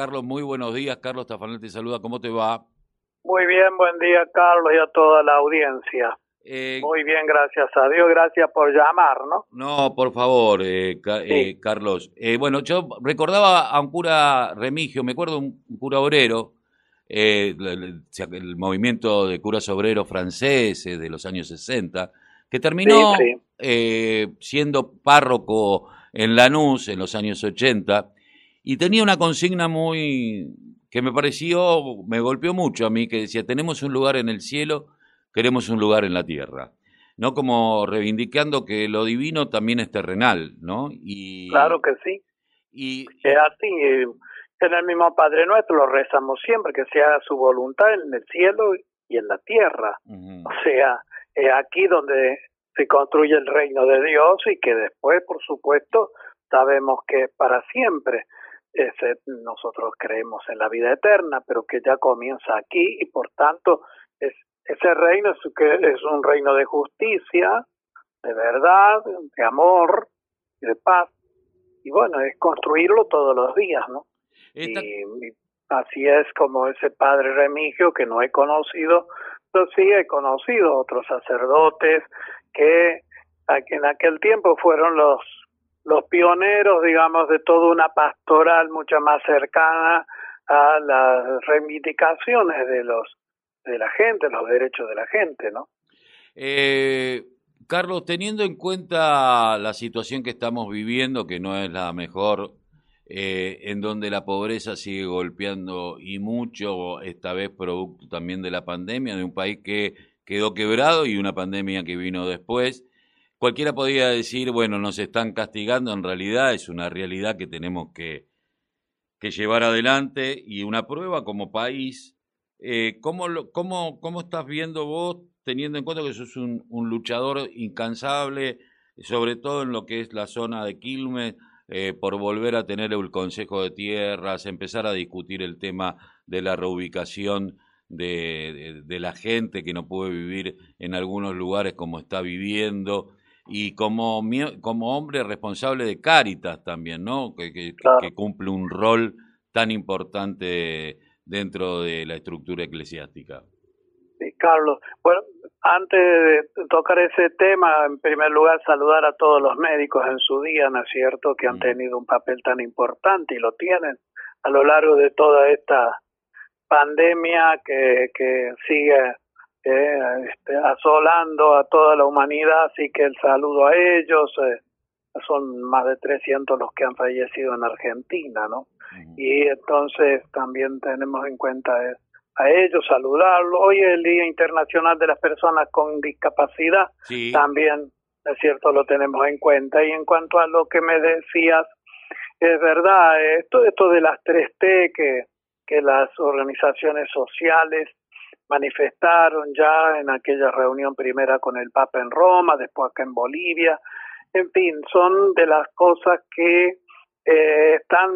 Carlos, muy buenos días. Carlos Tafanel te saluda. ¿Cómo te va? Muy bien, buen día, Carlos, y a toda la audiencia. Eh, muy bien, gracias a Dios. Gracias por llamar, ¿no? No, por favor, eh, eh Carlos. Eh, bueno, yo recordaba a un cura remigio, me acuerdo un, cura obrero, el, el, movimiento de curas obreros franceses de los años 60, que terminó siendo párroco en Lanús en los años 80 y tenía una consigna muy que me pareció, me golpeó mucho a mí, que decía, tenemos un lugar en el cielo, queremos un lugar en la tierra. ¿No? Como reivindicando que lo divino también es terrenal, ¿no? Y, claro que sí. Y, es así, eh, en el mismo Padre Nuestro lo rezamos siempre, que sea su voluntad en el cielo y en la tierra. O sea, es aquí donde se construye el reino de Dios y que después, por supuesto, sabemos que para siempre. Ese, nosotros creemos en la vida eterna, pero que ya comienza aquí y por tanto es, ese reino es, que es un reino de justicia, de verdad, de amor, de paz. Y bueno, es construirlo todos los días, ¿no? Y, así es como ese padre Remigio que no he conocido, pero sí he conocido otros sacerdotes que en aquel tiempo fueron los los pioneros, digamos, de toda una pastoral mucho más cercana a las reivindicaciones de los de la gente, los derechos de la gente, ¿no? Eh, Carlos, teniendo en cuenta la situación que estamos viviendo, que no es la mejor, eh, en donde la pobreza sigue golpeando y mucho, esta vez producto también de la pandemia, de un país que quedó quebrado y una pandemia que vino después, cualquiera podría decir, bueno, nos están castigando, en realidad es una realidad que tenemos que, llevar adelante y una prueba como país. Eh, ¿cómo, cómo, ¿Cómo estás viendo vos, teniendo en cuenta que sos un, un luchador incansable, sobre todo en lo que es la zona de Quilmes, eh, por volver a tener el Consejo de Tierras, empezar a discutir el tema de la reubicación de, la gente que no puede vivir en algunos lugares como está viviendo, y como, como hombre responsable de Cáritas también, ¿no? Que, que, cumple un rol tan importante dentro de la estructura eclesiástica. Sí, Carlos. Bueno, antes de tocar ese tema, en primer lugar saludar a todos los médicos en su día, ¿no es cierto?, que han mm. tenido un papel tan importante y lo tienen a lo largo de toda esta pandemia que, que sigue eh, este, asolando a toda la humanidad, así que el saludo a ellos. Eh, son más de 300 los que han fallecido en Argentina, ¿no? Y entonces también tenemos en cuenta eh, a ellos, saludarlos. Hoy es el Día Internacional de las Personas con Discapacidad, también, es cierto, lo tenemos en cuenta. Y en cuanto a lo que me decías, es verdad, esto, esto de las 3T que, que las organizaciones sociales manifestaron ya en aquella reunión primera con el Papa en Roma, después acá en Bolivia. En fin, son de las cosas que eh, están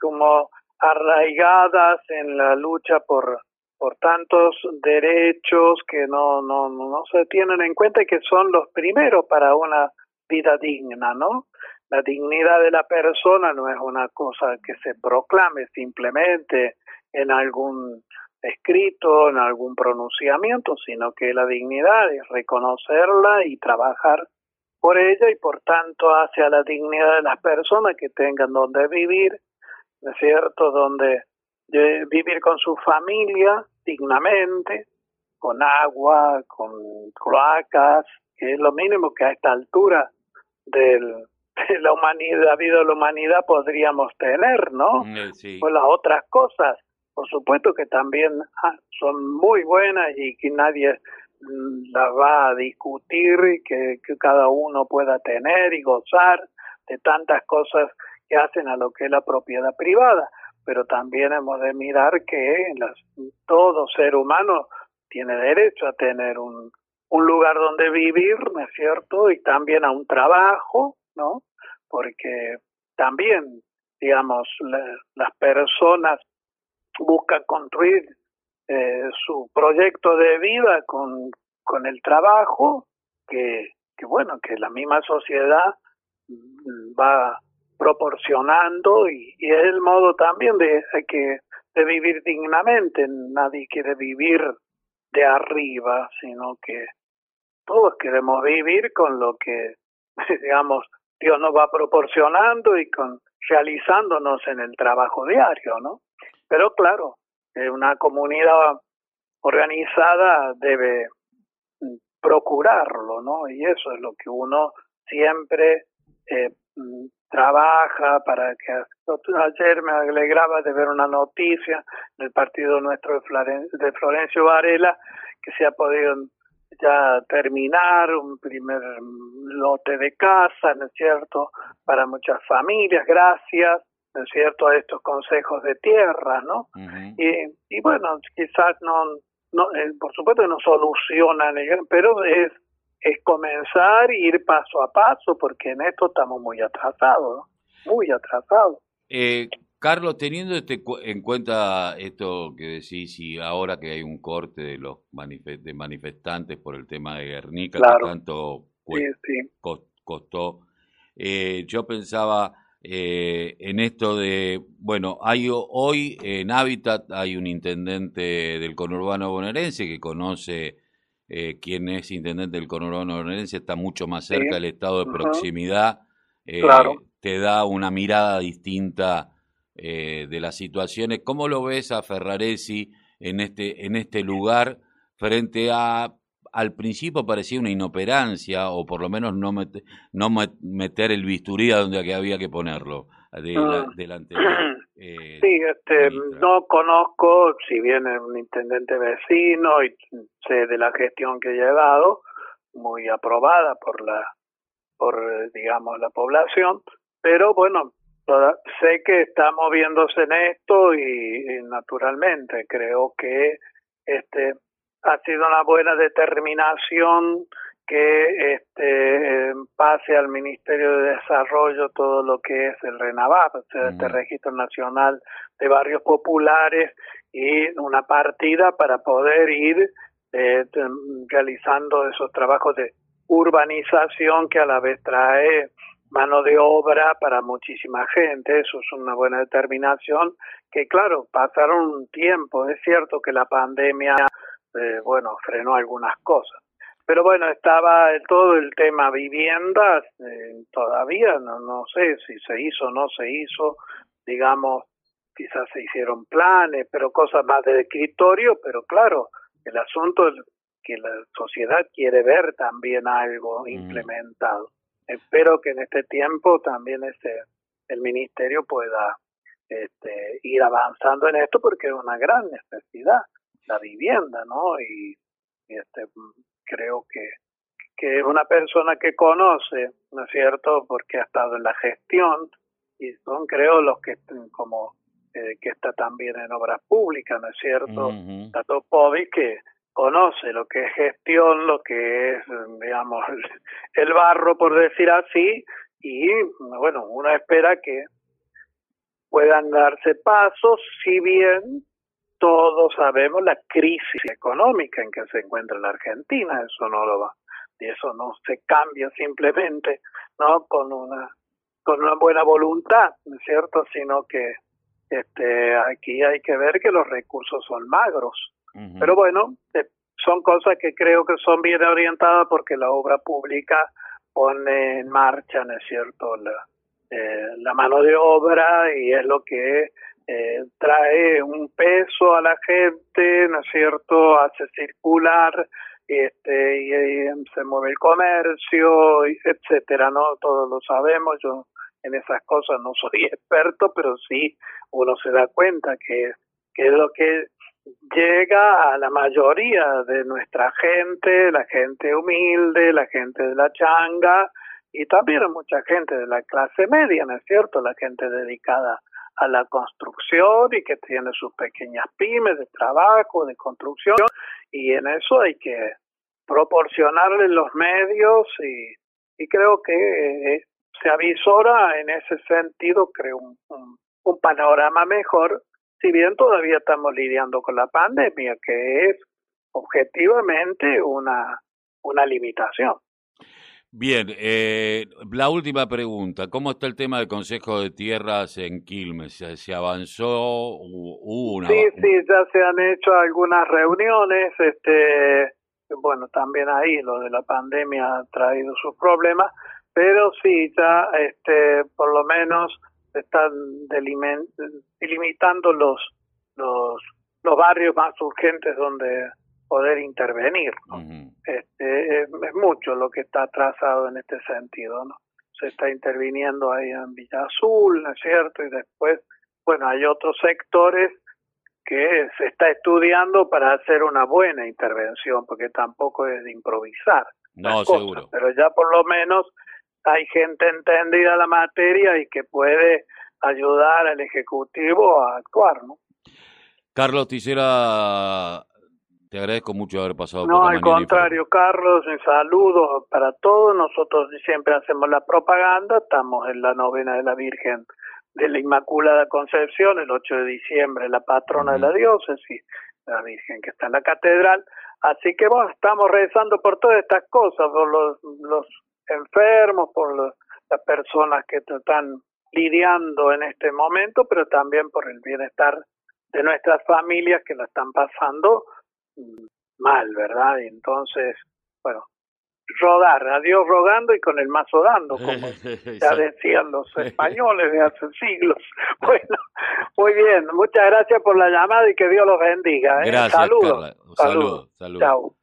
como arraigadas en la lucha por por tantos derechos que no, no, no se tienen en cuenta y que son los primeros para una vida digna, ¿no? La dignidad de la persona no es una cosa que se proclame simplemente en algún escrito, en algún pronunciamiento, sino que la dignidad es reconocerla y trabajar por ella y por tanto hacia la dignidad de las personas que tengan donde vivir, ¿no es cierto?, donde eh, vivir con su familia dignamente, con agua, con cloacas, que es lo mínimo que a esta altura del, de la humanidad, la vida de la humanidad podríamos tener, ¿no? Mm, sí. Pues las otras cosas por supuesto que también ah, son muy buenas y que nadie mm, las va a discutir y que, cada uno pueda tener y gozar de tantas cosas que hacen a lo que es la propiedad privada, pero también hemos de mirar que las, todo ser humano tiene derecho a tener un, un lugar donde vivir, ¿no es cierto? Y también a un trabajo, ¿no? Porque también, digamos, las personas busca construir eh, su proyecto de vida con, con el trabajo que, que, bueno, que la misma sociedad va, proporcionando y, es el modo también de, que, de vivir dignamente. Nadie quiere vivir de arriba, sino que todos queremos vivir con lo que, digamos, Dios nos va proporcionando y con realizándonos en el trabajo diario, ¿no? Pero claro, una comunidad organizada debe procurarlo, ¿no? Y eso es lo que uno siempre eh, trabaja para que ayer me alegraba de ver una noticia del partido nuestro de, Florencio Varela que se ha podido ya terminar un primer lote de casa, ¿no es cierto?, para muchas familias, gracias, ¿no es cierto?, a estos consejos de tierra, ¿no? y, y bueno, quizás no, no eh, por supuesto no solucionan, pero es es comenzar ir paso a paso, porque en esto estamos muy atrasados, muy atrasados. Eh, Carlos, teniendo este, en cuenta esto que decís y ahora que hay un corte de los de manifestantes por el tema de Guernica, que tanto costó, eh, yo pensaba eh, en esto de, bueno, hay hoy en Hábitat hay un intendente del conurbano bonaerense que conoce eh, quien es intendente del conurbano bonaerense está mucho más cerca del estado de proximidad, eh, te da una mirada distinta eh, de las situaciones. ¿Cómo lo ves a Ferraresi en este, en este lugar frente a al principio parecía una inoperancia o por lo menos no, no meter el bisturí a donde había que ponerlo de la, mm. Eh, sí, este, no conozco, si bien es un intendente vecino y sé de la gestión que he llevado, muy aprobada por la, por digamos la población, pero bueno, sé que está moviéndose en esto y, naturalmente creo que este ha sido una buena determinación que este, pase al Ministerio de Desarrollo todo lo que es el RENAVAP, o sea, este Registro Nacional de Barrios Populares, y una partida para poder ir eh, realizando esos trabajos de urbanización que a la vez trae mano de obra para muchísima gente, eso es una buena determinación, que claro, pasaron un tiempo, es cierto que la pandemia, eh, bueno, frenó algunas cosas, pero bueno, estaba todo el tema viviendas, eh, todavía no, no sé si se hizo o no se hizo, digamos, quizás se hicieron planes, pero cosas más de escritorio, pero claro, el asunto es que la sociedad quiere ver también algo mm. implementado. Espero que en este tiempo también este, el ministerio pueda este, ir avanzando en esto porque es una gran necesidad, la vivienda, ¿no? Y, y este, creo que, que es una persona que conoce, ¿no es cierto?, porque ha estado en la gestión y son, creo, los que como eh, que está también en obras públicas, ¿no es cierto? Tato Povi, que conoce lo que es gestión, lo que es, digamos, el barro, por decir así, y bueno, uno espera que puedan darse pasos, si bien todos sabemos la crisis económica en que se encuentra la Argentina, eso no lo va, y eso no se cambia simplemente, ¿no? Con una con una buena voluntad, ¿no es cierto? Sino que este aquí hay que ver que los recursos son magros. Pero bueno, eh, son cosas que creo que son bien orientadas porque la obra pública pone en marcha, ¿no es cierto?, la, eh, la mano de obra y es lo que eh, trae un peso a la gente, ¿no es cierto? Hace circular, este, y, se mueve el comercio, etcétera, ¿no? Todos lo sabemos, yo en esas cosas no soy experto, pero sí uno se da cuenta que, que es lo que llega a la mayoría de nuestra gente, la gente humilde, la gente de la changa, y también mucha gente de la clase media, ¿no es cierto? La gente dedicada a la construcción y que tiene sus pequeñas pymes de trabajo, de construcción, y en eso hay que proporcionarle los medios y, y creo que eh, se avisora en ese sentido, creo, un, un, panorama mejor, si bien todavía estamos lidiando con la pandemia, que es objetivamente una, una limitación. Bien, eh, la última pregunta. ¿Cómo está el tema del Consejo de Tierras en Quilmes? ¿Se, avanzó? ¿Hubo una... Sí, sí, ya se han hecho algunas reuniones. Este, bueno, también ahí lo de la pandemia ha traído sus problemas, pero sí, ya este, por lo menos están delimitando los, los, los barrios más urgentes donde poder intervenir. este, es, mucho lo que está atrasado en este sentido. ¿no? Se está interviniendo ahí en Villa Azul, ¿no es cierto? Y después, bueno, hay otros sectores que se está estudiando para hacer una buena intervención, porque tampoco es de improvisar. No, seguro. Pero ya por lo menos hay gente entendida la materia y que puede ayudar al Ejecutivo a actuar, ¿no? Carlos, quisiera te agradezco mucho haber pasado no, al contrario, Carlos, un saludo para todos. Nosotros siempre hacemos la propaganda. Estamos en la novena de la Virgen de la Inmaculada Concepción, el 8 de diciembre, la patrona de la diócesis, la Virgen que está en la catedral. Así que bueno, estamos rezando por todas estas cosas, por los, los enfermos, por las personas que están lidiando en este momento, pero también por el bienestar de nuestras familias que la están pasando mal, ¿verdad? Y entonces, bueno, rodar, a Dios rogando y con el mazo dando, como ya decían los españoles de hace siglos. Bueno, muy bien, muchas gracias por la llamada y que Dios los bendiga. ¿eh? Gracias, saludos. Saludos. Saludos. Chao.